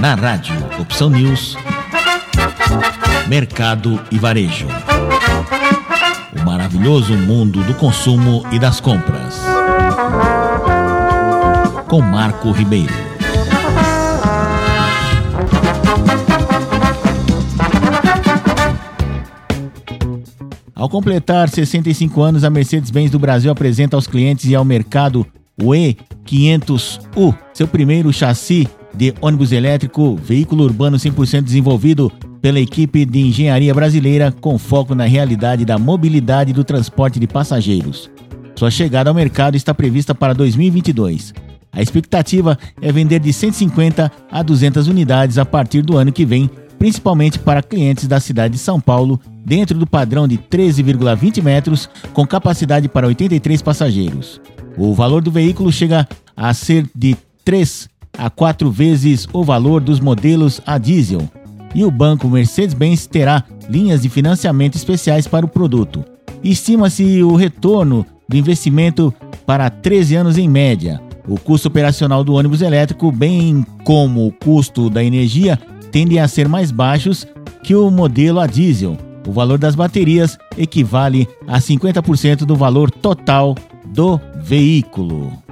Na rádio Opção News, Mercado e Varejo. O maravilhoso mundo do consumo e das compras. Com Marco Ribeiro. Ao completar 65 anos, a Mercedes-Benz do Brasil apresenta aos clientes e ao mercado o E500U, seu primeiro chassi de ônibus elétrico, veículo urbano 100% desenvolvido pela equipe de engenharia brasileira com foco na realidade da mobilidade do transporte de passageiros. Sua chegada ao mercado está prevista para 2022. A expectativa é vender de 150 a 200 unidades a partir do ano que vem, principalmente para clientes da cidade de São Paulo, dentro do padrão de 13,20 metros, com capacidade para 83 passageiros. O valor do veículo chega a ser de 3 a 4 vezes o valor dos modelos a diesel. E o banco Mercedes-Benz terá linhas de financiamento especiais para o produto. Estima-se o retorno do investimento para 13 anos em média. O custo operacional do ônibus elétrico, bem como o custo da energia, tendem a ser mais baixos que o modelo a diesel. O valor das baterias equivale a 50% do valor total do veículo.